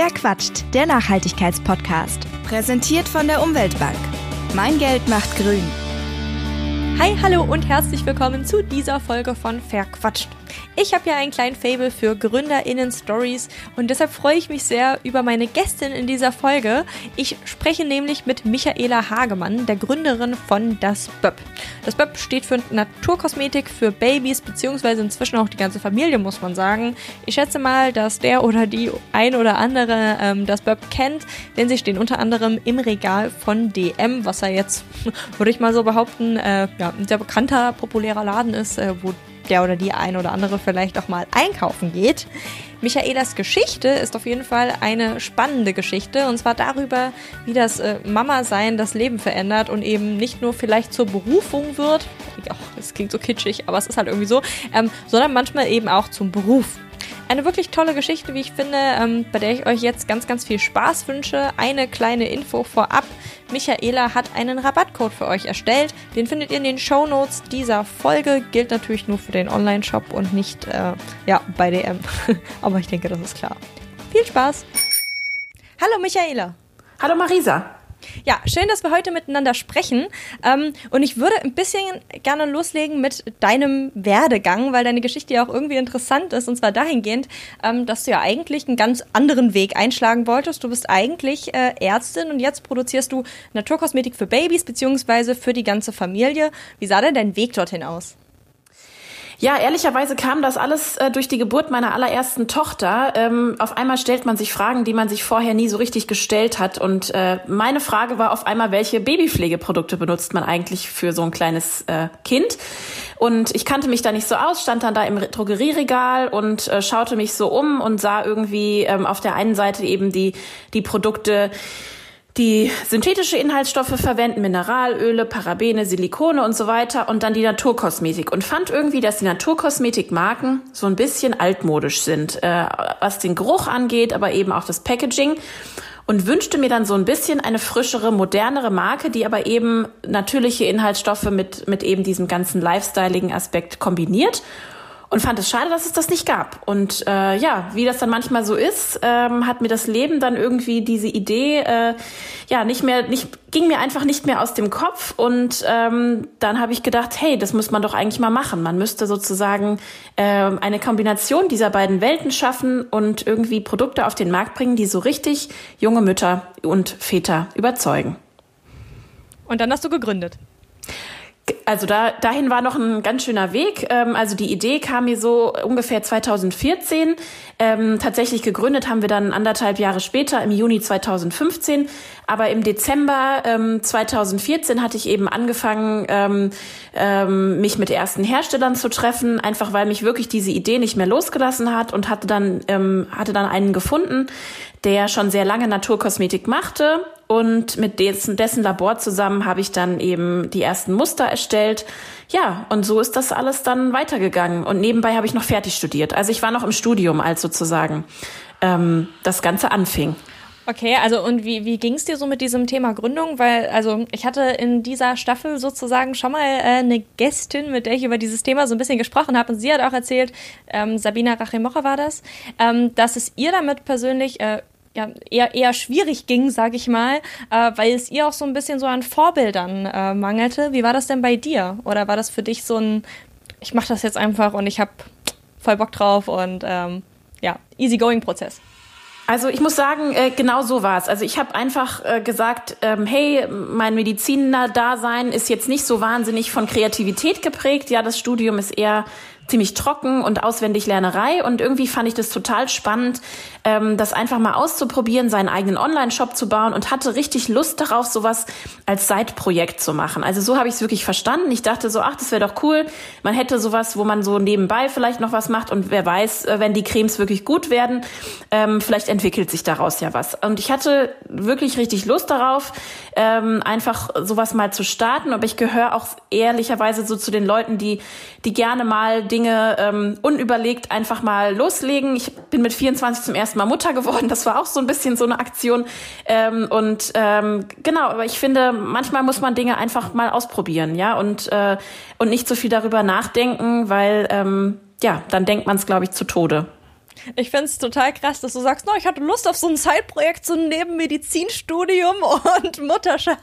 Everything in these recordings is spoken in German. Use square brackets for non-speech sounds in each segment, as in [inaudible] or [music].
Wer quatscht? Der Nachhaltigkeitspodcast. Präsentiert von der Umweltbank. Mein Geld macht grün. Hi, hallo und herzlich willkommen zu dieser Folge von Verquatscht. Ich habe ja einen kleinen Fable für GründerInnen-Stories und deshalb freue ich mich sehr über meine Gästin in dieser Folge. Ich spreche nämlich mit Michaela Hagemann, der Gründerin von Das Böb. Das Böb steht für Naturkosmetik für Babys, beziehungsweise inzwischen auch die ganze Familie, muss man sagen. Ich schätze mal, dass der oder die ein oder andere ähm, Das Böb kennt, denn sie stehen unter anderem im Regal von DM, was ja jetzt, [laughs] würde ich mal so behaupten, äh, ja, ein sehr bekannter, populärer Laden ist, äh, wo der oder die ein oder andere vielleicht auch mal einkaufen geht. Michaelas Geschichte ist auf jeden Fall eine spannende Geschichte und zwar darüber, wie das äh, Mama-Sein das Leben verändert und eben nicht nur vielleicht zur Berufung wird, ach, das klingt so kitschig, aber es ist halt irgendwie so, ähm, sondern manchmal eben auch zum Beruf. Eine wirklich tolle Geschichte, wie ich finde, ähm, bei der ich euch jetzt ganz, ganz viel Spaß wünsche. Eine kleine Info vorab. Michaela hat einen Rabattcode für euch erstellt. Den findet ihr in den Show Notes dieser Folge. Gilt natürlich nur für den Online-Shop und nicht äh, ja, bei DM. [laughs] Aber ich denke, das ist klar. Viel Spaß! Hallo Michaela! Hallo Marisa! Ja, schön, dass wir heute miteinander sprechen. Ähm, und ich würde ein bisschen gerne loslegen mit deinem Werdegang, weil deine Geschichte ja auch irgendwie interessant ist. Und zwar dahingehend, ähm, dass du ja eigentlich einen ganz anderen Weg einschlagen wolltest. Du bist eigentlich äh, Ärztin und jetzt produzierst du Naturkosmetik für Babys beziehungsweise für die ganze Familie. Wie sah denn dein Weg dorthin aus? Ja, ehrlicherweise kam das alles äh, durch die Geburt meiner allerersten Tochter. Ähm, auf einmal stellt man sich Fragen, die man sich vorher nie so richtig gestellt hat. Und äh, meine Frage war auf einmal, welche Babypflegeprodukte benutzt man eigentlich für so ein kleines äh, Kind? Und ich kannte mich da nicht so aus, stand dann da im Drogerieregal und äh, schaute mich so um und sah irgendwie ähm, auf der einen Seite eben die, die Produkte, die synthetische Inhaltsstoffe verwenden, Mineralöle, Parabene, Silikone und so weiter und dann die Naturkosmetik. Und fand irgendwie, dass die Naturkosmetikmarken so ein bisschen altmodisch sind, äh, was den Geruch angeht, aber eben auch das Packaging. Und wünschte mir dann so ein bisschen eine frischere, modernere Marke, die aber eben natürliche Inhaltsstoffe mit, mit eben diesem ganzen lifestyleigen Aspekt kombiniert und fand es schade, dass es das nicht gab. Und äh, ja, wie das dann manchmal so ist, ähm, hat mir das Leben dann irgendwie diese Idee äh, ja nicht mehr, nicht ging mir einfach nicht mehr aus dem Kopf. Und ähm, dann habe ich gedacht, hey, das muss man doch eigentlich mal machen. Man müsste sozusagen äh, eine Kombination dieser beiden Welten schaffen und irgendwie Produkte auf den Markt bringen, die so richtig junge Mütter und Väter überzeugen. Und dann hast du gegründet. Also da, dahin war noch ein ganz schöner Weg. Ähm, also die Idee kam mir so ungefähr 2014. Ähm, tatsächlich gegründet haben wir dann anderthalb Jahre später, im Juni 2015. Aber im Dezember ähm, 2014 hatte ich eben angefangen, ähm, ähm, mich mit ersten Herstellern zu treffen, einfach weil mich wirklich diese Idee nicht mehr losgelassen hat und hatte dann, ähm, hatte dann einen gefunden, der schon sehr lange Naturkosmetik machte. Und mit dessen, dessen Labor zusammen habe ich dann eben die ersten Muster erstellt. Ja, und so ist das alles dann weitergegangen. Und nebenbei habe ich noch fertig studiert. Also ich war noch im Studium, als sozusagen ähm, das Ganze anfing. Okay, also und wie, wie ging es dir so mit diesem Thema Gründung? Weil, also ich hatte in dieser Staffel sozusagen schon mal äh, eine Gästin, mit der ich über dieses Thema so ein bisschen gesprochen habe. Und sie hat auch erzählt, ähm, Sabina Rachimocher war das, ähm, dass es ihr damit persönlich äh, ja, eher, eher schwierig ging, sage ich mal, äh, weil es ihr auch so ein bisschen so an Vorbildern äh, mangelte. Wie war das denn bei dir? Oder war das für dich so ein, ich mache das jetzt einfach und ich habe voll Bock drauf und ähm, ja, easygoing Prozess? Also ich muss sagen, äh, genau so war es. Also ich habe einfach äh, gesagt, ähm, hey, mein Mediziner-Dasein ist jetzt nicht so wahnsinnig von Kreativität geprägt. Ja, das Studium ist eher ziemlich trocken und auswendig Lernerei und irgendwie fand ich das total spannend, ähm, das einfach mal auszuprobieren, seinen eigenen Online-Shop zu bauen und hatte richtig Lust darauf, sowas als Seitprojekt zu machen. Also so habe ich es wirklich verstanden. Ich dachte so, ach, das wäre doch cool. Man hätte sowas, wo man so nebenbei vielleicht noch was macht und wer weiß, äh, wenn die Cremes wirklich gut werden, ähm, vielleicht entwickelt sich daraus ja was. Und ich hatte wirklich richtig Lust darauf, ähm, einfach sowas mal zu starten. Aber ich gehöre auch ehrlicherweise so zu den Leuten, die, die gerne mal Dinge Dinge ähm, unüberlegt einfach mal loslegen. Ich bin mit 24 zum ersten Mal Mutter geworden. Das war auch so ein bisschen so eine Aktion. Ähm, und ähm, genau, aber ich finde, manchmal muss man Dinge einfach mal ausprobieren, ja, und, äh, und nicht so viel darüber nachdenken, weil ähm, ja, dann denkt man es, glaube ich, zu Tode. Ich finde es total krass, dass du sagst, no, ich hatte Lust auf so ein Zeitprojekt, so neben Medizinstudium [laughs] und Mutterschaft.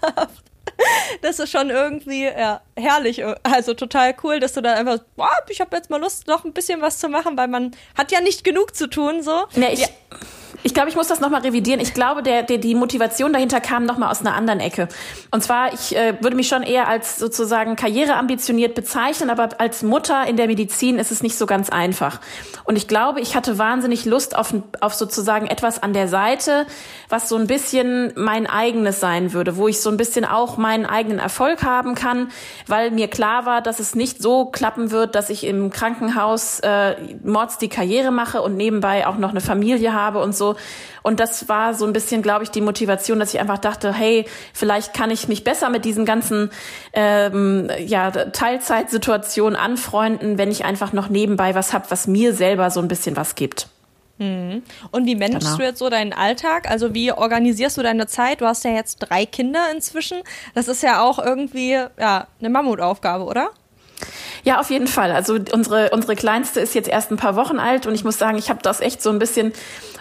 [laughs] Das ist schon irgendwie ja, herrlich, also total cool, dass du dann einfach, boah, ich habe jetzt mal Lust, noch ein bisschen was zu machen, weil man hat ja nicht genug zu tun so. Nee, ich, ja. Ich glaube, ich muss das nochmal revidieren. Ich glaube, der, der, die Motivation dahinter kam nochmal aus einer anderen Ecke. Und zwar, ich äh, würde mich schon eher als sozusagen karriereambitioniert bezeichnen, aber als Mutter in der Medizin ist es nicht so ganz einfach. Und ich glaube, ich hatte wahnsinnig Lust auf, auf sozusagen etwas an der Seite, was so ein bisschen mein eigenes sein würde, wo ich so ein bisschen auch meinen eigenen Erfolg haben kann, weil mir klar war, dass es nicht so klappen wird, dass ich im Krankenhaus äh, mords die Karriere mache und nebenbei auch noch eine Familie habe und so. Und das war so ein bisschen, glaube ich, die Motivation, dass ich einfach dachte, hey, vielleicht kann ich mich besser mit diesen ganzen ähm, ja, Teilzeitsituationen anfreunden, wenn ich einfach noch nebenbei was habe, was mir selber so ein bisschen was gibt. Mhm. Und wie managst genau. du jetzt so deinen Alltag? Also wie organisierst du deine Zeit? Du hast ja jetzt drei Kinder inzwischen. Das ist ja auch irgendwie ja, eine Mammutaufgabe, oder? Ja, auf jeden Fall. Also unsere, unsere Kleinste ist jetzt erst ein paar Wochen alt und ich muss sagen, ich habe das echt so ein bisschen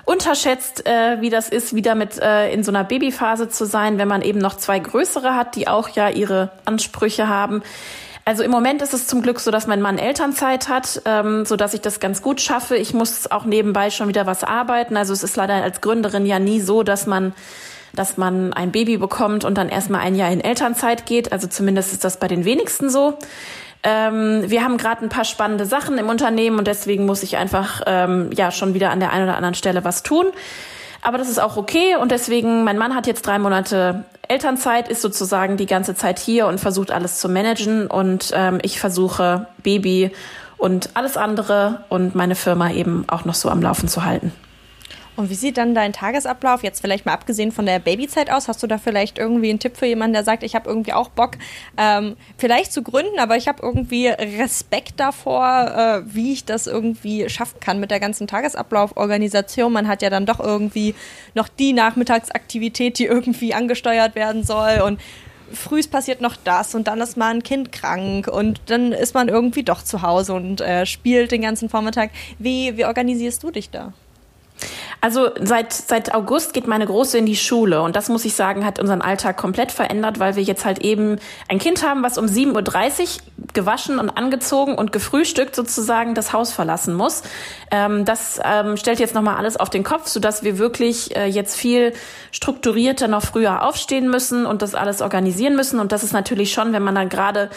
unterschätzt, äh, wie das ist, wieder mit äh, in so einer Babyphase zu sein, wenn man eben noch zwei größere hat, die auch ja ihre Ansprüche haben. Also im Moment ist es zum Glück so, dass mein Mann Elternzeit hat, ähm, so dass ich das ganz gut schaffe. Ich muss auch nebenbei schon wieder was arbeiten. Also es ist leider als Gründerin ja nie so, dass man dass man ein Baby bekommt und dann erstmal ein Jahr in Elternzeit geht. Also zumindest ist das bei den wenigsten so. Ähm, wir haben gerade ein paar spannende Sachen im Unternehmen und deswegen muss ich einfach ähm, ja schon wieder an der einen oder anderen Stelle was tun. Aber das ist auch okay und deswegen, mein Mann hat jetzt drei Monate Elternzeit, ist sozusagen die ganze Zeit hier und versucht alles zu managen und ähm, ich versuche Baby und alles andere und meine Firma eben auch noch so am Laufen zu halten. Und wie sieht dann dein Tagesablauf jetzt vielleicht mal abgesehen von der Babyzeit aus? Hast du da vielleicht irgendwie einen Tipp für jemanden, der sagt, ich habe irgendwie auch Bock, ähm, vielleicht zu gründen, aber ich habe irgendwie Respekt davor, äh, wie ich das irgendwie schaffen kann mit der ganzen Tagesablauforganisation. Man hat ja dann doch irgendwie noch die Nachmittagsaktivität, die irgendwie angesteuert werden soll und frühs passiert noch das und dann ist mal ein Kind krank und dann ist man irgendwie doch zu Hause und äh, spielt den ganzen Vormittag. Wie, wie organisierst du dich da? Also seit, seit August geht meine Große in die Schule und das muss ich sagen, hat unseren Alltag komplett verändert, weil wir jetzt halt eben ein Kind haben, was um 7.30 Uhr gewaschen und angezogen und gefrühstückt sozusagen das Haus verlassen muss. Ähm, das ähm, stellt jetzt nochmal alles auf den Kopf, sodass wir wirklich äh, jetzt viel strukturierter noch früher aufstehen müssen und das alles organisieren müssen. Und das ist natürlich schon, wenn man dann gerade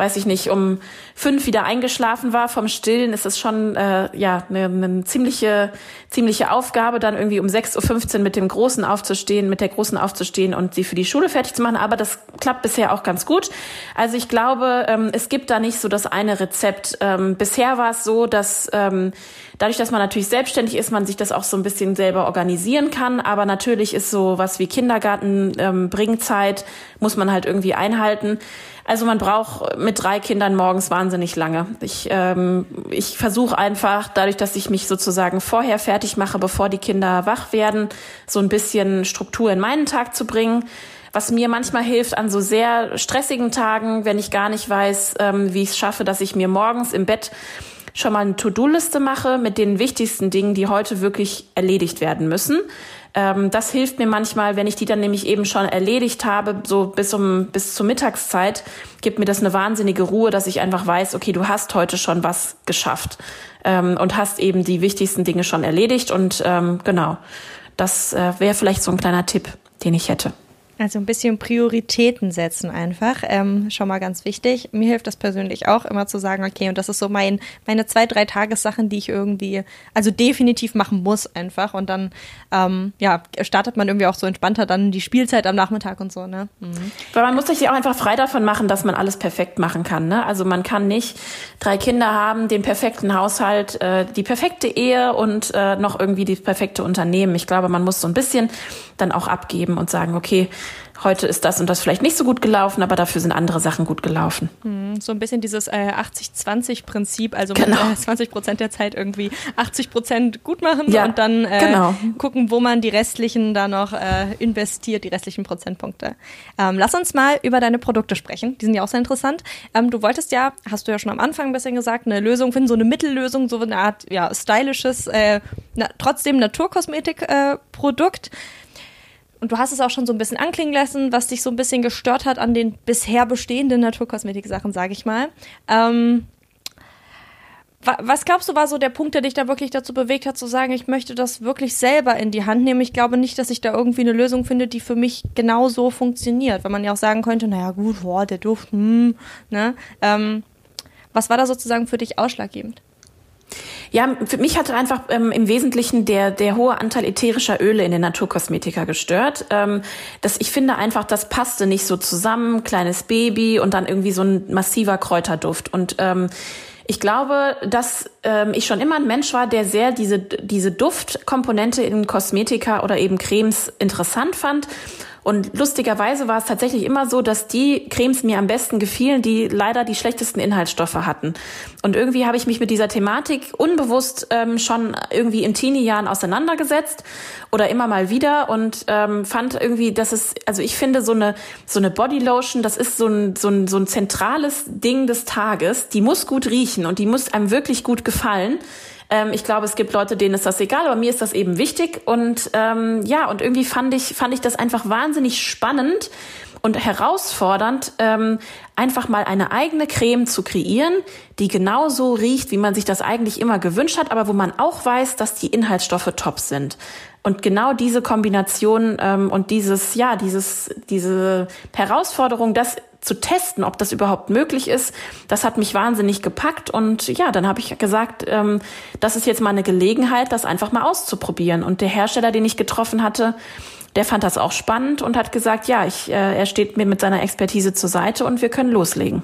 weiß ich nicht, um fünf wieder eingeschlafen war vom Stillen, ist es schon äh, ja eine, eine ziemliche, ziemliche Aufgabe, dann irgendwie um 6.15 Uhr mit dem Großen aufzustehen, mit der Großen aufzustehen und sie für die Schule fertig zu machen. Aber das klappt bisher auch ganz gut. Also ich glaube, ähm, es gibt da nicht so das eine Rezept. Ähm, bisher war es so, dass ähm, dadurch, dass man natürlich selbstständig ist, man sich das auch so ein bisschen selber organisieren kann. Aber natürlich ist so was wie Kindergarten, Bringzeit, muss man halt irgendwie einhalten. Also man braucht mit drei Kindern morgens wahnsinnig lange. Ich, ähm, ich versuche einfach, dadurch, dass ich mich sozusagen vorher fertig mache, bevor die Kinder wach werden, so ein bisschen Struktur in meinen Tag zu bringen. Was mir manchmal hilft an so sehr stressigen Tagen, wenn ich gar nicht weiß, ähm, wie ich es schaffe, dass ich mir morgens im Bett schon mal eine To-Do-Liste mache mit den wichtigsten Dingen, die heute wirklich erledigt werden müssen. Ähm, das hilft mir manchmal, wenn ich die dann nämlich eben schon erledigt habe, so bis um bis zur Mittagszeit, gibt mir das eine wahnsinnige Ruhe, dass ich einfach weiß, okay, du hast heute schon was geschafft ähm, und hast eben die wichtigsten Dinge schon erledigt und ähm, genau, das äh, wäre vielleicht so ein kleiner Tipp, den ich hätte. Also ein bisschen Prioritäten setzen einfach. Ähm, schon mal ganz wichtig. Mir hilft das persönlich auch, immer zu sagen, okay, und das ist so mein, meine zwei, drei Tagessachen, die ich irgendwie, also definitiv machen muss einfach. Und dann, ähm, ja, startet man irgendwie auch so entspannter dann die Spielzeit am Nachmittag und so, ne? Mhm. Weil man muss sich auch einfach frei davon machen, dass man alles perfekt machen kann, ne? Also man kann nicht drei Kinder haben, den perfekten Haushalt, äh, die perfekte Ehe und äh, noch irgendwie die perfekte Unternehmen. Ich glaube, man muss so ein bisschen dann auch abgeben und sagen, okay, heute ist das und das vielleicht nicht so gut gelaufen, aber dafür sind andere Sachen gut gelaufen. Hm, so ein bisschen dieses äh, 80-20-Prinzip, also genau. mit, äh, 20 Prozent der Zeit irgendwie 80 Prozent gut machen ja, und dann äh, genau. gucken, wo man die restlichen da noch äh, investiert, die restlichen Prozentpunkte. Ähm, lass uns mal über deine Produkte sprechen. Die sind ja auch sehr interessant. Ähm, du wolltest ja, hast du ja schon am Anfang ein bisschen gesagt, eine Lösung finden, so eine Mittellösung, so eine Art ja, stylisches, äh, na, trotzdem Naturkosmetik-Produkt. Äh, und du hast es auch schon so ein bisschen anklingen lassen, was dich so ein bisschen gestört hat an den bisher bestehenden Naturkosmetik-Sachen, sage ich mal. Ähm, was glaubst du, war so der Punkt, der dich da wirklich dazu bewegt hat, zu sagen, ich möchte das wirklich selber in die Hand nehmen? Ich glaube nicht, dass ich da irgendwie eine Lösung finde, die für mich genau so funktioniert. Weil man ja auch sagen könnte, naja, gut, boah, der Duft, hm, ne? Ähm, was war da sozusagen für dich ausschlaggebend? Ja, für mich hatte einfach ähm, im Wesentlichen der, der hohe Anteil ätherischer Öle in den Naturkosmetika gestört. Ähm, das, ich finde einfach, das passte nicht so zusammen, kleines Baby und dann irgendwie so ein massiver Kräuterduft. Und ähm, ich glaube, dass ähm, ich schon immer ein Mensch war, der sehr diese, diese Duftkomponente in Kosmetika oder eben Cremes interessant fand und lustigerweise war es tatsächlich immer so, dass die Cremes mir am besten gefielen, die leider die schlechtesten Inhaltsstoffe hatten. Und irgendwie habe ich mich mit dieser Thematik unbewusst ähm, schon irgendwie in Teenie-Jahren auseinandergesetzt oder immer mal wieder und ähm, fand irgendwie, dass es, also ich finde so eine so eine Bodylotion, das ist so ein, so ein so ein zentrales Ding des Tages. Die muss gut riechen und die muss einem wirklich gut gefallen. Ähm, ich glaube, es gibt Leute, denen ist das egal, aber mir ist das eben wichtig. Und ähm, ja, und irgendwie fand ich, fand ich das einfach wahnsinnig spannend und herausfordernd, ähm, einfach mal eine eigene Creme zu kreieren, die genauso riecht, wie man sich das eigentlich immer gewünscht hat, aber wo man auch weiß, dass die Inhaltsstoffe top sind. Und genau diese Kombination ähm, und dieses, ja, dieses, diese Herausforderung, das zu testen, ob das überhaupt möglich ist, das hat mich wahnsinnig gepackt. Und ja, dann habe ich gesagt, ähm, das ist jetzt mal eine Gelegenheit, das einfach mal auszuprobieren. Und der Hersteller, den ich getroffen hatte, der fand das auch spannend und hat gesagt, ja, ich, äh, er steht mir mit seiner Expertise zur Seite und wir können loslegen.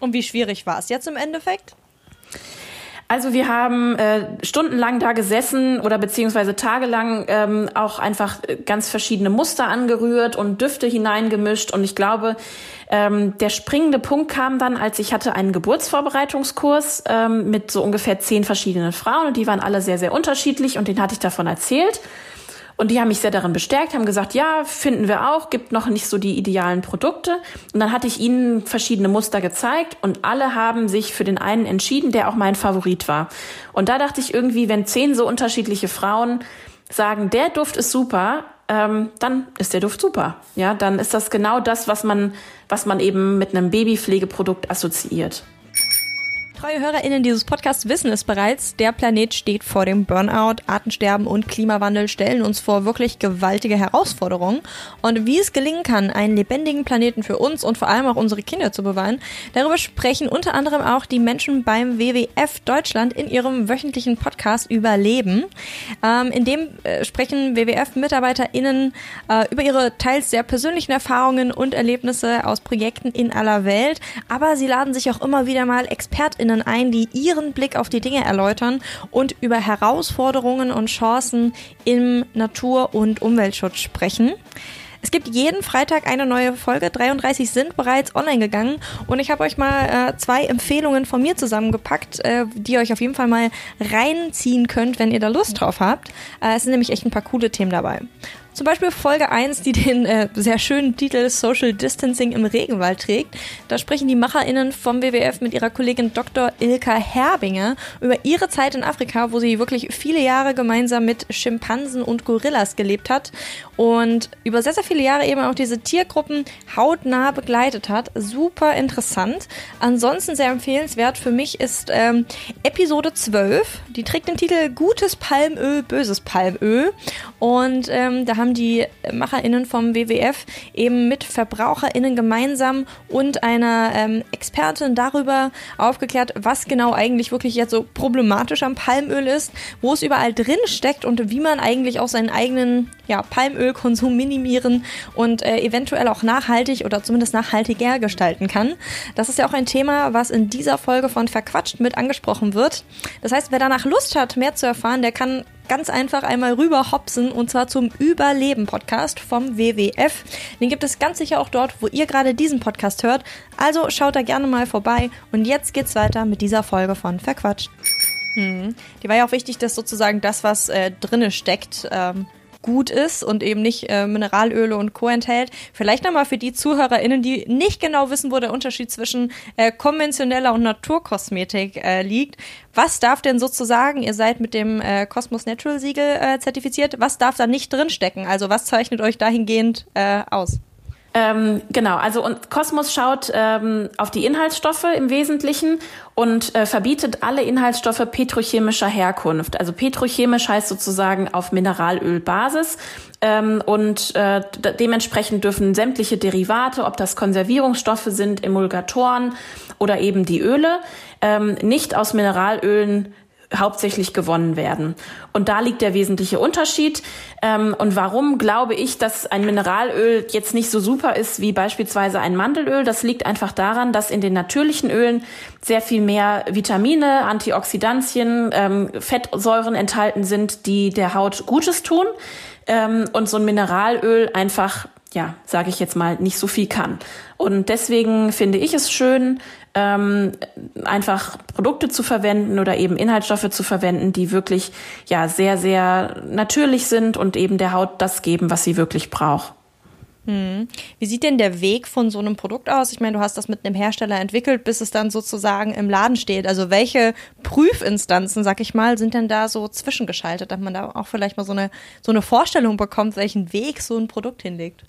Und wie schwierig war es jetzt im Endeffekt? Also wir haben äh, stundenlang da gesessen oder beziehungsweise tagelang ähm, auch einfach ganz verschiedene Muster angerührt und Düfte hineingemischt. Und ich glaube, ähm, der springende Punkt kam dann, als ich hatte einen Geburtsvorbereitungskurs ähm, mit so ungefähr zehn verschiedenen Frauen und die waren alle sehr, sehr unterschiedlich und den hatte ich davon erzählt. Und die haben mich sehr darin bestärkt, haben gesagt, ja, finden wir auch, gibt noch nicht so die idealen Produkte. Und dann hatte ich ihnen verschiedene Muster gezeigt und alle haben sich für den einen entschieden, der auch mein Favorit war. Und da dachte ich irgendwie, wenn zehn so unterschiedliche Frauen sagen, der Duft ist super, ähm, dann ist der Duft super. Ja, dann ist das genau das, was man, was man eben mit einem Babypflegeprodukt assoziiert. Treue HörerInnen dieses Podcasts wissen es bereits. Der Planet steht vor dem Burnout. Artensterben und Klimawandel stellen uns vor wirklich gewaltige Herausforderungen. Und wie es gelingen kann, einen lebendigen Planeten für uns und vor allem auch unsere Kinder zu bewahren, darüber sprechen unter anderem auch die Menschen beim WWF Deutschland in ihrem wöchentlichen Podcast Überleben. Ähm, in dem äh, sprechen WWF-MitarbeiterInnen äh, über ihre teils sehr persönlichen Erfahrungen und Erlebnisse aus Projekten in aller Welt. Aber sie laden sich auch immer wieder mal ExpertInnen Expertinnen ein, die ihren Blick auf die Dinge erläutern und über Herausforderungen und Chancen im Natur- und Umweltschutz sprechen. Es gibt jeden Freitag eine neue Folge. 33 sind bereits online gegangen. Und ich habe euch mal äh, zwei Empfehlungen von mir zusammengepackt, äh, die ihr euch auf jeden Fall mal reinziehen könnt, wenn ihr da Lust drauf habt. Äh, es sind nämlich echt ein paar coole Themen dabei. Zum Beispiel Folge 1, die den äh, sehr schönen Titel Social Distancing im Regenwald trägt. Da sprechen die MacherInnen vom WWF mit ihrer Kollegin Dr. Ilka Herbinger über ihre Zeit in Afrika, wo sie wirklich viele Jahre gemeinsam mit Schimpansen und Gorillas gelebt hat und über sehr, sehr viele Jahre eben auch diese Tiergruppen hautnah begleitet hat. Super interessant. Ansonsten sehr empfehlenswert für mich ist ähm, Episode 12. Die trägt den Titel Gutes Palmöl, böses Palmöl. Und ähm, da haben haben die MacherInnen vom WWF eben mit VerbraucherInnen gemeinsam und einer ähm, Expertin darüber aufgeklärt, was genau eigentlich wirklich jetzt so problematisch am Palmöl ist, wo es überall drin steckt und wie man eigentlich auch seinen eigenen ja, Palmölkonsum minimieren und äh, eventuell auch nachhaltig oder zumindest nachhaltiger gestalten kann. Das ist ja auch ein Thema, was in dieser Folge von Verquatscht mit angesprochen wird. Das heißt, wer danach Lust hat, mehr zu erfahren, der kann ganz einfach einmal rüber hopsen und zwar zum Überleben Podcast vom WWF. Den gibt es ganz sicher auch dort, wo ihr gerade diesen Podcast hört. Also schaut da gerne mal vorbei und jetzt geht's weiter mit dieser Folge von Verquatscht. Hm. Die war ja auch wichtig, dass sozusagen das, was äh, drinne steckt, ähm, gut ist und eben nicht äh, Mineralöle und Co. enthält. Vielleicht nochmal für die ZuhörerInnen, die nicht genau wissen, wo der Unterschied zwischen äh, konventioneller und Naturkosmetik äh, liegt. Was darf denn sozusagen, ihr seid mit dem äh, Cosmos Natural Siegel äh, zertifiziert, was darf da nicht drinstecken? Also was zeichnet euch dahingehend äh, aus? Ähm, genau, also und Kosmos schaut ähm, auf die Inhaltsstoffe im Wesentlichen und äh, verbietet alle Inhaltsstoffe petrochemischer Herkunft. Also petrochemisch heißt sozusagen auf Mineralölbasis ähm, und äh, dementsprechend dürfen sämtliche Derivate, ob das Konservierungsstoffe sind, Emulgatoren oder eben die Öle, ähm, nicht aus Mineralölen hauptsächlich gewonnen werden. Und da liegt der wesentliche Unterschied. Ähm, und warum glaube ich, dass ein Mineralöl jetzt nicht so super ist wie beispielsweise ein Mandelöl? Das liegt einfach daran, dass in den natürlichen Ölen sehr viel mehr Vitamine, Antioxidantien, ähm, Fettsäuren enthalten sind, die der Haut Gutes tun. Ähm, und so ein Mineralöl einfach ja, sage ich jetzt mal, nicht so viel kann. Und deswegen finde ich es schön, ähm, einfach Produkte zu verwenden oder eben Inhaltsstoffe zu verwenden, die wirklich ja sehr, sehr natürlich sind und eben der Haut das geben, was sie wirklich braucht. Hm. Wie sieht denn der Weg von so einem Produkt aus? Ich meine, du hast das mit einem Hersteller entwickelt, bis es dann sozusagen im Laden steht. Also welche Prüfinstanzen, sag ich mal, sind denn da so zwischengeschaltet, dass man da auch vielleicht mal so eine, so eine Vorstellung bekommt, welchen Weg so ein Produkt hinlegt?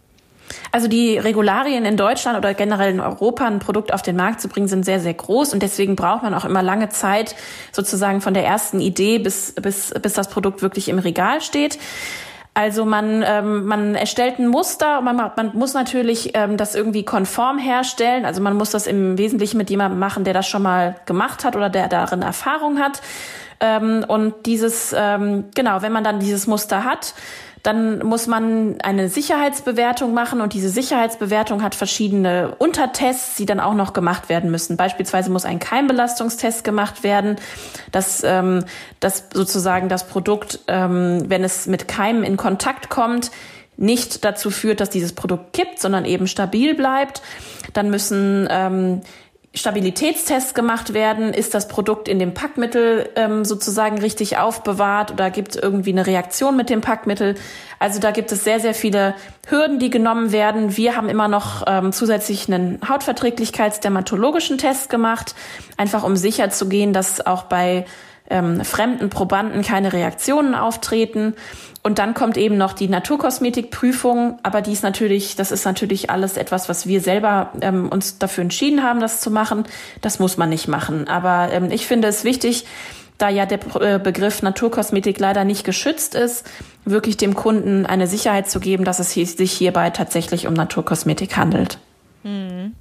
Also die Regularien in Deutschland oder generell in Europa ein Produkt auf den Markt zu bringen, sind sehr, sehr groß und deswegen braucht man auch immer lange Zeit sozusagen von der ersten Idee bis, bis, bis das Produkt wirklich im Regal steht. Also man, ähm, man erstellt ein Muster, man, man muss natürlich ähm, das irgendwie konform herstellen. Also man muss das im Wesentlichen mit jemandem machen, der das schon mal gemacht hat oder der darin Erfahrung hat. Ähm, und dieses, ähm, genau, wenn man dann dieses Muster hat, dann muss man eine Sicherheitsbewertung machen und diese Sicherheitsbewertung hat verschiedene Untertests, die dann auch noch gemacht werden müssen. Beispielsweise muss ein Keimbelastungstest gemacht werden, dass, ähm, dass sozusagen das Produkt, ähm, wenn es mit Keimen in Kontakt kommt, nicht dazu führt, dass dieses Produkt kippt, sondern eben stabil bleibt. Dann müssen ähm, Stabilitätstests gemacht werden? Ist das Produkt in dem Packmittel ähm, sozusagen richtig aufbewahrt oder gibt es irgendwie eine Reaktion mit dem Packmittel? Also da gibt es sehr, sehr viele Hürden, die genommen werden. Wir haben immer noch ähm, zusätzlich einen Hautverträglichkeitsdermatologischen Test gemacht, einfach um sicher zu gehen, dass auch bei ähm, fremden Probanden keine Reaktionen auftreten. Und dann kommt eben noch die Naturkosmetikprüfung, aber die ist natürlich, das ist natürlich alles etwas, was wir selber ähm, uns dafür entschieden haben, das zu machen. Das muss man nicht machen. Aber ähm, ich finde es wichtig, da ja der äh, Begriff Naturkosmetik leider nicht geschützt ist, wirklich dem Kunden eine Sicherheit zu geben, dass es sich hierbei tatsächlich um Naturkosmetik handelt. Hm.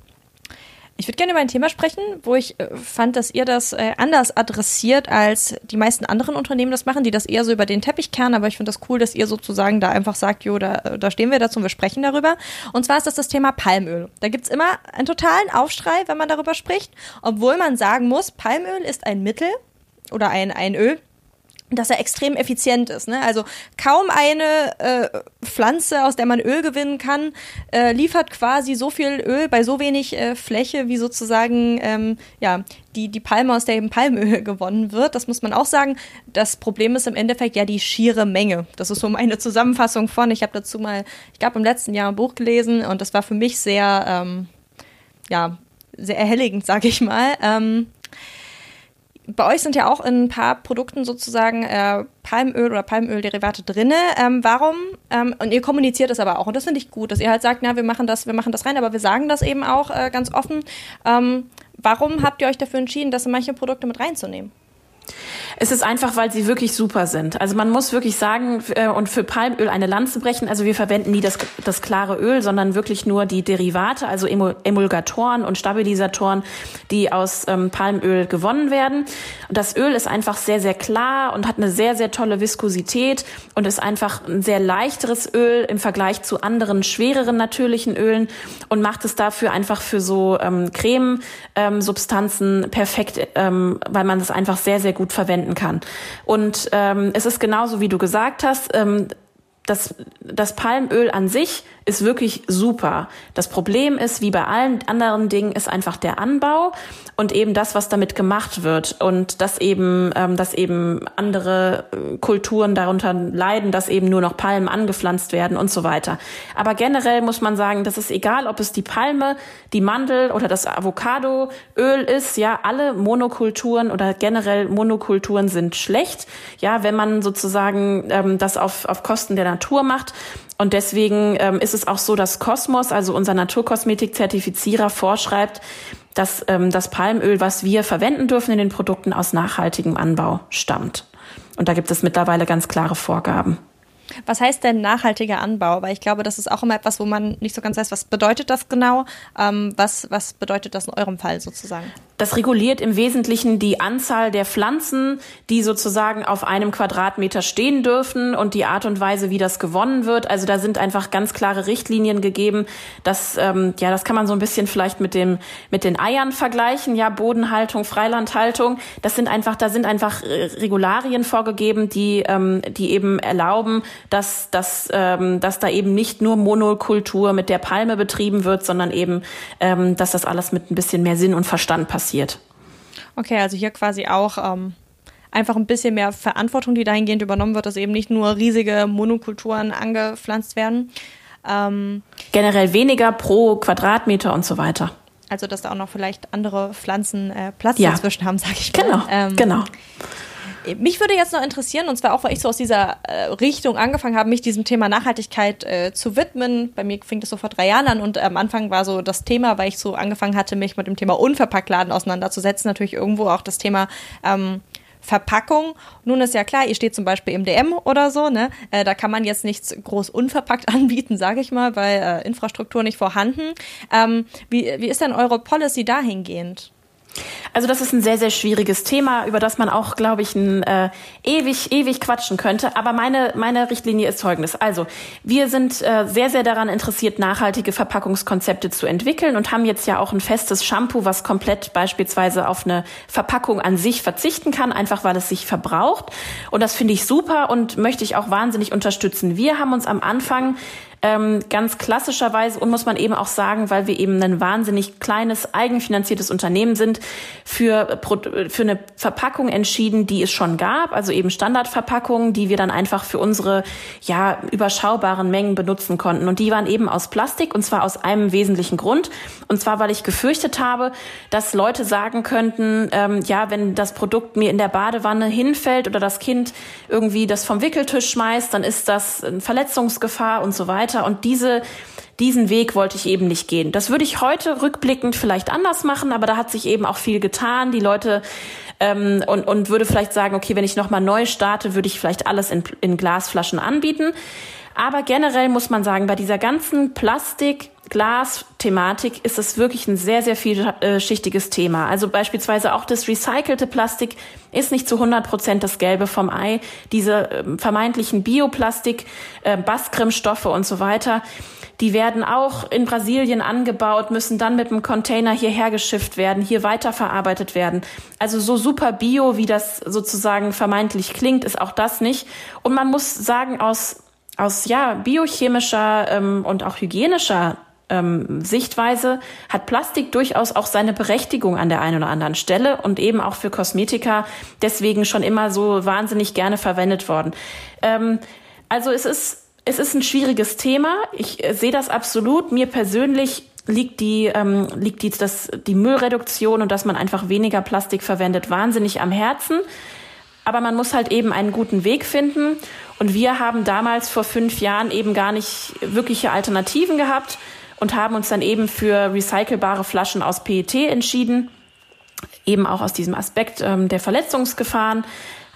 Ich würde gerne über ein Thema sprechen, wo ich äh, fand, dass ihr das äh, anders adressiert, als die meisten anderen Unternehmen das machen, die das eher so über den Teppich kehren. Aber ich finde das cool, dass ihr sozusagen da einfach sagt, jo, da, da stehen wir dazu und wir sprechen darüber. Und zwar ist das das Thema Palmöl. Da gibt's immer einen totalen Aufschrei, wenn man darüber spricht, obwohl man sagen muss, Palmöl ist ein Mittel oder ein, ein Öl, dass er extrem effizient ist. Ne? Also kaum eine äh, Pflanze, aus der man Öl gewinnen kann, äh, liefert quasi so viel Öl bei so wenig äh, Fläche, wie sozusagen ähm, ja die die Palme, aus der eben Palmöl [laughs] gewonnen wird. Das muss man auch sagen. Das Problem ist im Endeffekt ja die schiere Menge. Das ist so meine Zusammenfassung von. Ich habe dazu mal, ich glaube im letzten Jahr ein Buch gelesen und das war für mich sehr ähm, ja sehr erhelligend, sage ich mal. Ähm, bei euch sind ja auch in ein paar Produkten sozusagen äh, Palmöl oder Palmölderivate drinne. Ähm, warum? Ähm, und ihr kommuniziert es aber auch. Und das finde ich gut, dass ihr halt sagt, na, wir machen das, wir machen das rein, aber wir sagen das eben auch äh, ganz offen. Ähm, warum habt ihr euch dafür entschieden, das in manche Produkte mit reinzunehmen? Es ist einfach, weil sie wirklich super sind. Also man muss wirklich sagen äh, und für Palmöl eine Lanze brechen. Also wir verwenden nie das, das klare Öl, sondern wirklich nur die Derivate, also Emulgatoren und Stabilisatoren, die aus ähm, Palmöl gewonnen werden. Das Öl ist einfach sehr, sehr klar und hat eine sehr, sehr tolle Viskosität und ist einfach ein sehr leichteres Öl im Vergleich zu anderen schwereren natürlichen Ölen und macht es dafür einfach für so ähm, Creme-Substanzen ähm, perfekt, ähm, weil man das einfach sehr, sehr gut verwenden kann. Und ähm, es ist genauso, wie du gesagt hast, ähm, das, das Palmöl an sich ist wirklich super. Das Problem ist, wie bei allen anderen Dingen, ist einfach der Anbau und eben das, was damit gemacht wird und dass eben, ähm, dass eben andere äh, Kulturen darunter leiden, dass eben nur noch Palmen angepflanzt werden und so weiter. Aber generell muss man sagen, das ist egal, ob es die Palme, die Mandel oder das Avocadoöl ist. Ja, alle Monokulturen oder generell Monokulturen sind schlecht. Ja, wenn man sozusagen ähm, das auf, auf Kosten der Natur macht. Und deswegen ähm, ist es auch so, dass Kosmos, also unser Naturkosmetik-Zertifizierer, vorschreibt, dass ähm, das Palmöl, was wir verwenden dürfen in den Produkten, aus nachhaltigem Anbau stammt. Und da gibt es mittlerweile ganz klare Vorgaben. Was heißt denn nachhaltiger Anbau? Weil ich glaube, das ist auch immer etwas, wo man nicht so ganz weiß, was bedeutet das genau? Ähm, was, was bedeutet das in eurem Fall sozusagen? Das reguliert im Wesentlichen die Anzahl der Pflanzen, die sozusagen auf einem Quadratmeter stehen dürfen und die Art und Weise, wie das gewonnen wird. Also da sind einfach ganz klare Richtlinien gegeben. Das, ähm, ja, das kann man so ein bisschen vielleicht mit dem mit den Eiern vergleichen. Ja, Bodenhaltung, Freilandhaltung. Das sind einfach, da sind einfach äh, Regularien vorgegeben, die ähm, die eben erlauben, dass dass ähm, dass da eben nicht nur Monokultur mit der Palme betrieben wird, sondern eben, ähm, dass das alles mit ein bisschen mehr Sinn und Verstand passiert passiert. Okay, also hier quasi auch ähm, einfach ein bisschen mehr Verantwortung, die dahingehend übernommen wird, dass eben nicht nur riesige Monokulturen angepflanzt werden. Ähm, Generell weniger pro Quadratmeter und so weiter. Also dass da auch noch vielleicht andere Pflanzen äh, Platz ja. dazwischen haben, sage ich mal. Genau, ähm, genau. Mich würde jetzt noch interessieren, und zwar auch, weil ich so aus dieser äh, Richtung angefangen habe, mich diesem Thema Nachhaltigkeit äh, zu widmen. Bei mir fing das so vor drei Jahren an und am Anfang war so das Thema, weil ich so angefangen hatte, mich mit dem Thema Unverpacktladen auseinanderzusetzen, natürlich irgendwo auch das Thema ähm, Verpackung. Nun ist ja klar, ihr steht zum Beispiel im DM oder so, ne? Äh, da kann man jetzt nichts groß unverpackt [laughs] anbieten, sage ich mal, weil äh, Infrastruktur nicht vorhanden. Ähm, wie, wie ist denn eure Policy dahingehend? Also das ist ein sehr, sehr schwieriges Thema, über das man auch, glaube ich, ein, äh, ewig, ewig quatschen könnte. Aber meine, meine Richtlinie ist folgendes. Also wir sind äh, sehr, sehr daran interessiert, nachhaltige Verpackungskonzepte zu entwickeln und haben jetzt ja auch ein festes Shampoo, was komplett beispielsweise auf eine Verpackung an sich verzichten kann, einfach weil es sich verbraucht. Und das finde ich super und möchte ich auch wahnsinnig unterstützen. Wir haben uns am Anfang ähm, ganz klassischerweise und muss man eben auch sagen, weil wir eben ein wahnsinnig kleines, eigenfinanziertes Unternehmen sind, für, für eine Verpackung entschieden, die es schon gab, also eben Standardverpackungen, die wir dann einfach für unsere ja überschaubaren Mengen benutzen konnten. Und die waren eben aus Plastik und zwar aus einem wesentlichen Grund. Und zwar, weil ich gefürchtet habe, dass Leute sagen könnten, ähm, ja, wenn das Produkt mir in der Badewanne hinfällt oder das Kind irgendwie das vom Wickeltisch schmeißt, dann ist das eine Verletzungsgefahr und so weiter weiter. Und diese, diesen Weg wollte ich eben nicht gehen. Das würde ich heute rückblickend vielleicht anders machen, aber da hat sich eben auch viel getan. Die Leute ähm, und, und würde vielleicht sagen, okay, wenn ich nochmal neu starte, würde ich vielleicht alles in, in Glasflaschen anbieten. Aber generell muss man sagen, bei dieser ganzen Plastik, Glas-Thematik ist es wirklich ein sehr, sehr vielschichtiges Thema. Also beispielsweise auch das recycelte Plastik ist nicht zu 100 Prozent das Gelbe vom Ei. Diese ähm, vermeintlichen Bioplastik, äh, und so weiter, die werden auch in Brasilien angebaut, müssen dann mit einem Container hierher geschifft werden, hier weiterverarbeitet werden. Also so super bio, wie das sozusagen vermeintlich klingt, ist auch das nicht. Und man muss sagen, aus aus ja biochemischer ähm, und auch hygienischer ähm, Sichtweise hat Plastik durchaus auch seine Berechtigung an der einen oder anderen Stelle und eben auch für Kosmetika deswegen schon immer so wahnsinnig gerne verwendet worden. Ähm, also es ist es ist ein schwieriges Thema. Ich äh, sehe das absolut. Mir persönlich liegt die ähm, liegt die das die Müllreduktion und dass man einfach weniger Plastik verwendet wahnsinnig am Herzen. Aber man muss halt eben einen guten Weg finden. Und wir haben damals vor fünf Jahren eben gar nicht wirkliche Alternativen gehabt und haben uns dann eben für recycelbare Flaschen aus PET entschieden, eben auch aus diesem Aspekt ähm, der Verletzungsgefahren.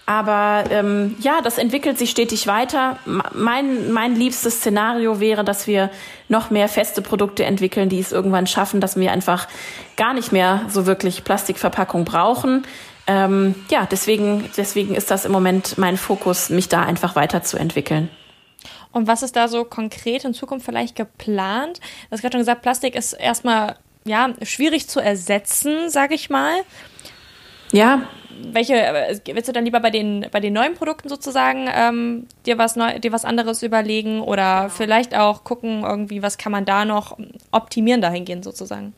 Aber ähm, ja, das entwickelt sich stetig weiter. Mein, mein liebstes Szenario wäre, dass wir noch mehr feste Produkte entwickeln, die es irgendwann schaffen, dass wir einfach gar nicht mehr so wirklich Plastikverpackung brauchen. Ähm, ja, deswegen, deswegen ist das im Moment mein Fokus, mich da einfach weiterzuentwickeln. Und was ist da so konkret in Zukunft vielleicht geplant? Du hast gerade schon gesagt, Plastik ist erstmal ja, schwierig zu ersetzen, sage ich mal. Ja, welche äh, willst du dann lieber bei den bei den neuen Produkten sozusagen ähm, dir was neu, dir was anderes überlegen oder vielleicht auch gucken irgendwie was kann man da noch optimieren dahingehend sozusagen?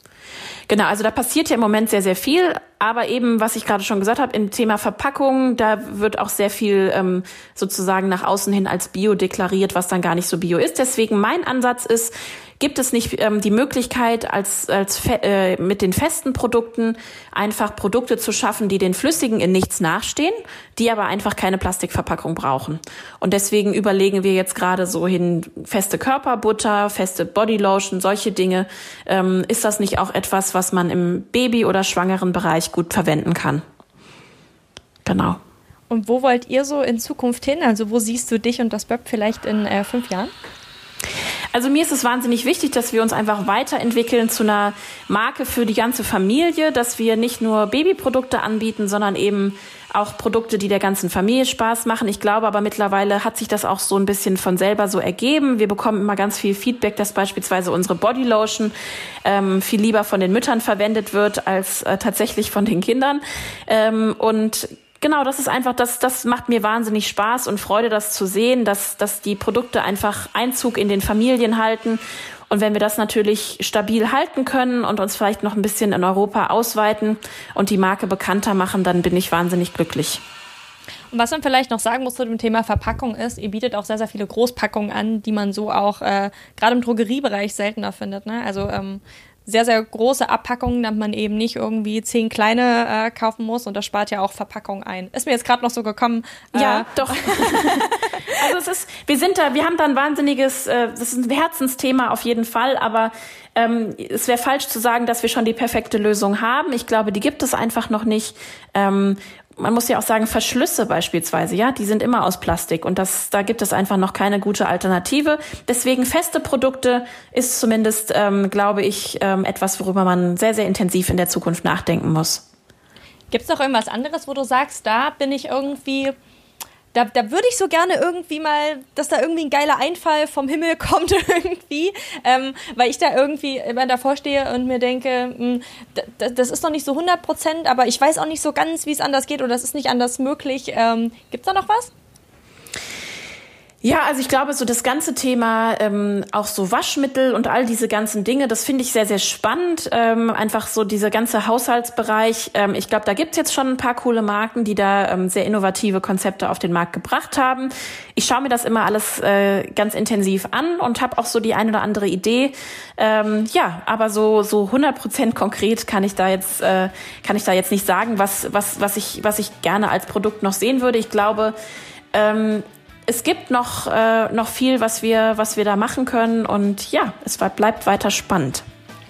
Genau, also da passiert ja im Moment sehr, sehr viel. Aber eben, was ich gerade schon gesagt habe, im Thema Verpackung, da wird auch sehr viel ähm, sozusagen nach außen hin als Bio deklariert, was dann gar nicht so Bio ist. Deswegen mein Ansatz ist, Gibt es nicht ähm, die Möglichkeit, als, als äh, mit den festen Produkten einfach Produkte zu schaffen, die den flüssigen in nichts nachstehen, die aber einfach keine Plastikverpackung brauchen? Und deswegen überlegen wir jetzt gerade so hin feste Körperbutter, feste Bodylotion, solche Dinge. Ähm, ist das nicht auch etwas, was man im Baby- oder schwangeren Bereich gut verwenden kann? Genau. Und wo wollt ihr so in Zukunft hin? Also wo siehst du dich und das Böb vielleicht in äh, fünf Jahren? Also mir ist es wahnsinnig wichtig, dass wir uns einfach weiterentwickeln zu einer Marke für die ganze Familie, dass wir nicht nur Babyprodukte anbieten, sondern eben auch Produkte, die der ganzen Familie Spaß machen. Ich glaube aber mittlerweile hat sich das auch so ein bisschen von selber so ergeben. Wir bekommen immer ganz viel Feedback, dass beispielsweise unsere Bodylotion ähm, viel lieber von den Müttern verwendet wird als äh, tatsächlich von den Kindern. Ähm, und Genau, das ist einfach, das, das macht mir wahnsinnig Spaß und Freude, das zu sehen, dass, dass die Produkte einfach Einzug in den Familien halten. Und wenn wir das natürlich stabil halten können und uns vielleicht noch ein bisschen in Europa ausweiten und die Marke bekannter machen, dann bin ich wahnsinnig glücklich. Und was man vielleicht noch sagen muss zu dem Thema Verpackung ist, ihr bietet auch sehr, sehr viele Großpackungen an, die man so auch äh, gerade im Drogeriebereich seltener findet. Ne? Also ähm, sehr, sehr große Abpackungen, damit man eben nicht irgendwie zehn kleine äh, kaufen muss und das spart ja auch Verpackung ein. Ist mir jetzt gerade noch so gekommen. Ja, äh, doch. [laughs] also es ist, wir sind da, wir haben da ein wahnsinniges, äh, das ist ein Herzensthema auf jeden Fall, aber ähm, es wäre falsch zu sagen, dass wir schon die perfekte Lösung haben. Ich glaube, die gibt es einfach noch nicht. Ähm, man muss ja auch sagen, Verschlüsse beispielsweise, ja, die sind immer aus Plastik und das, da gibt es einfach noch keine gute Alternative. Deswegen feste Produkte ist zumindest, ähm, glaube ich, ähm, etwas, worüber man sehr, sehr intensiv in der Zukunft nachdenken muss. Gibt es noch irgendwas anderes, wo du sagst, da bin ich irgendwie da, da würde ich so gerne irgendwie mal, dass da irgendwie ein geiler Einfall vom Himmel [laughs] kommt irgendwie, ähm, weil ich da irgendwie immer davor stehe und mir denke, mh, hm, das ist noch nicht so 100 Prozent, aber ich weiß auch nicht so ganz, wie es anders geht oder das ist nicht anders möglich. Ähm, Gibt es da noch was? Ja, also ich glaube, so das ganze Thema, ähm, auch so Waschmittel und all diese ganzen Dinge, das finde ich sehr, sehr spannend. Ähm, einfach so dieser ganze Haushaltsbereich. Ähm, ich glaube, da gibt's jetzt schon ein paar coole Marken, die da ähm, sehr innovative Konzepte auf den Markt gebracht haben. Ich schaue mir das immer alles äh, ganz intensiv an und habe auch so die eine oder andere Idee. Ähm, ja, aber so so 100 Prozent konkret kann ich da jetzt äh, kann ich da jetzt nicht sagen, was was was ich was ich gerne als Produkt noch sehen würde. Ich glaube ähm, es gibt noch, äh, noch viel, was wir, was wir da machen können. Und ja, es bleibt weiter spannend.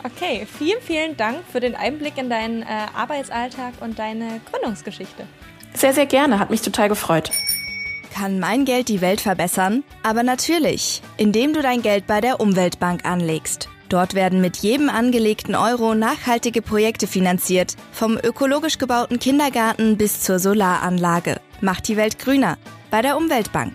Okay, vielen, vielen Dank für den Einblick in deinen äh, Arbeitsalltag und deine Gründungsgeschichte. Sehr, sehr gerne. Hat mich total gefreut. Kann mein Geld die Welt verbessern? Aber natürlich, indem du dein Geld bei der Umweltbank anlegst. Dort werden mit jedem angelegten Euro nachhaltige Projekte finanziert, vom ökologisch gebauten Kindergarten bis zur Solaranlage. Macht die Welt grüner bei der Umweltbank.